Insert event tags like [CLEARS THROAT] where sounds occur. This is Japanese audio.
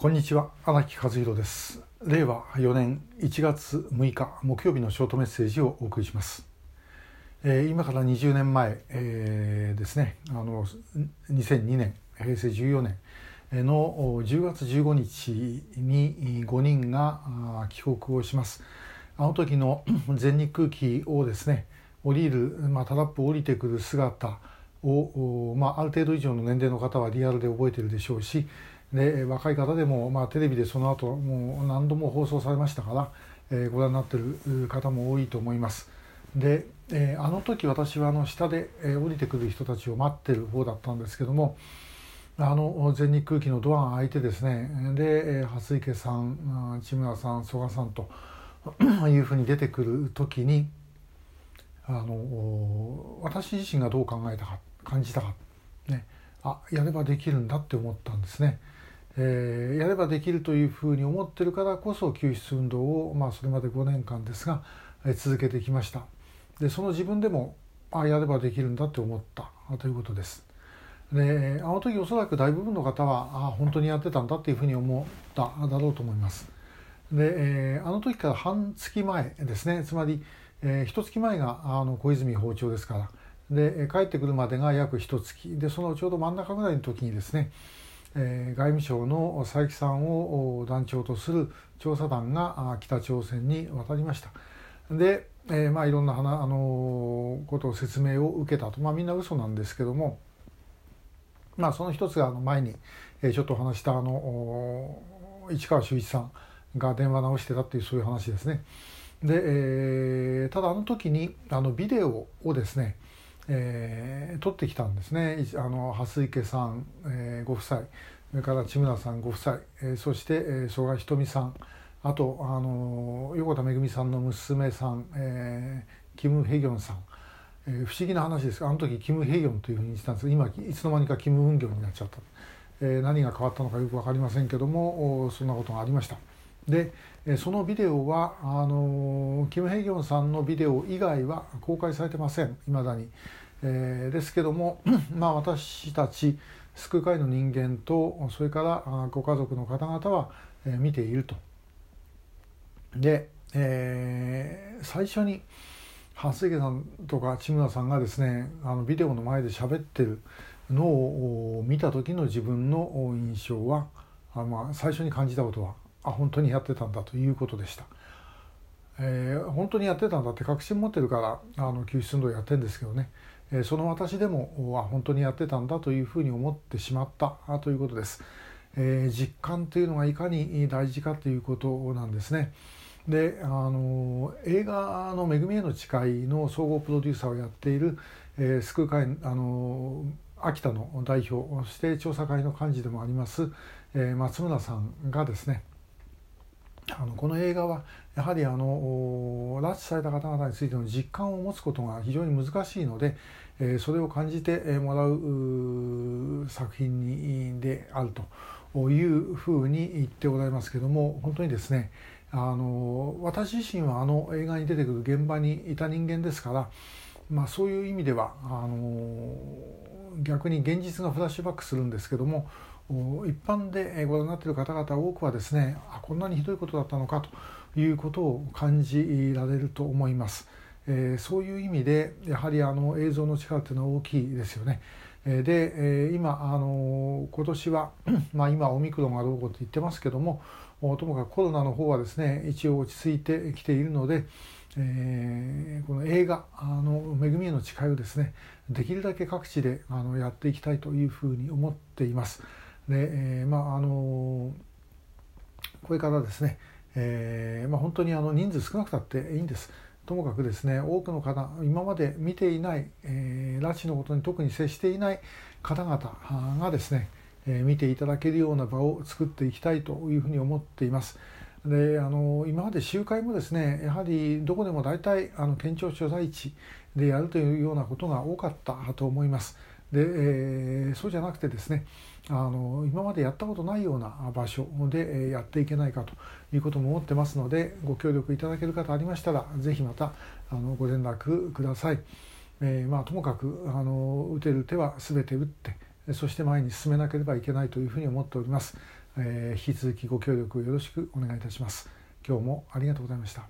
こんにちは荒木和弘です。令和4年1月6日木曜日のショートメッセージをお送りします、えー、今から20年前、えー、ですねあの2002年平成14年の10月15日に5人が帰国をします。あの時の [CLEARS THROAT] 全日空機をですね降りる、まあ、タラップを降りてくる姿を、まあ、ある程度以上の年齢の方はリアルで覚えているでしょうしで若い方でも、まあ、テレビでその後もう何度も放送されましたから、えー、ご覧になってる方も多いと思います。で、えー、あの時私はあの下で、えー、降りてくる人たちを待ってる方だったんですけどもあの全日空機のドアが開いてですねで蓮池さん千村さん曽我さんと [COUGHS] いうふうに出てくる時にあの私自身がどう考えたか感じたか、ね、あやればできるんだって思ったんですね。えー、やればできるというふうに思ってるからこそ救出運動を、まあ、それまで5年間ですが、えー、続けてきました。でその自分でもあやればできるんだって思った。ということです。であの時おそらく大部分の方はあ本当にやってたんだっていうふうに思っただろうと思います。で、えー、あの時から半月前ですね。つまり、えー、一月前があの小泉訪朝ですから。で帰ってくるまでが約一月。でそのちょうど真ん中ぐらいの時にですねえー、外務省の佐伯さんを団長とする調査団が北朝鮮に渡りました。で、えー、まあいろんな話あのことを説明を受けたと、まあ、みんな嘘なんですけども、まあ、その一つがあの前に、えー、ちょっとお話したあの市川修一さんが電話直してたっていうそういう話ですね。で、えー、ただあの時にあのビデオをですねえー、撮ってきたんですね。あの蓮池さん、えー、ご夫妻。それから千村さんご夫妻、えー、そして、えー、曽我ひとみさん。あとあの横田めぐみさんの娘さん、えー、キム・ヘギョンさん、えー、不思議な話です。あの時キム・ヘギョンというふうにしたんです。が今いつの間にかキム・ウンギョンになっちゃった、えー、何が変わったのかよく分かりませんけどもそんなことがありました。でそのビデオはあのキム・ヘギョンさんのビデオ以外は公開されてません。いまだに。えー、ですけども、[CLEARS THROAT] まあ、私たち救う会の人間とそれからご家族の方々は、えー、見ていると。で、えー、最初に蓮池さんとか千村さんがですねあのビデオの前で喋ってるのを見た時の自分の印象はあ、まあ、最初に感じたことはあ本当にやってたんだということでした。えー、本当にやってたんだって確信持ってるからあの救出運動やってるんですけどね、えー、その私でもあ本当にやってたんだというふうに思ってしまったということです、えー、実感というのがいかに大事かということなんですね。であの映画の「めぐみへの誓い」の総合プロデューサーをやっている、えー、救う会あの秋田の代表そして調査会の幹事でもあります、えー、松村さんがですねあのこの映画はやはりあの拉致された方々についての実感を持つことが非常に難しいので、えそれを感じてもらう作品にであるというふうに言ってございますけども本当にですねあの私自身はあの映画に出てくる現場にいた人間ですから、まあ、そういう意味ではあの逆に現実がフラッシュバックするんですけども一般でご覧になっている方々多くはですねあこんなにひどいことだったのかということを感じられると思います。えー、そういう意味でやはりあの映像の力というのは大きいですよね。で、今あの今年は、[CLEARS THROAT] まあ、今オミクロンがどうこうと言ってますけどもともかくコロナの方はですね一応落ち着いてきているので、えー、この映画「あの恵みへの誓い」をですねできるだけ各地であのやっていきたいというふうに思っています。で、えー、まああのこれからですね、えーまあ、本当にあの人数少なくたっていいんです。ともかくですね多くの方今まで見ていない、えー、拉致のことに特に接していない方々がですね、えー、見ていただけるような場を作っていきたいというふうに思っています。であの今まで集会もですねやはりどこでも大体あの県庁所在地でやるというようなことが多かったと思います。で、えー、そうじゃなくてですねあの今までやったことないような場所でやっていけないかということも思ってますのでご協力いただける方ありましたら是非またあのご連絡ください。えー、まあ、ともかくあの打てる手は全て打ってそして前に進めなければいけないというふうに思っております。えー、引き続きご協力よろしくお願いいたします今日もありがとうございました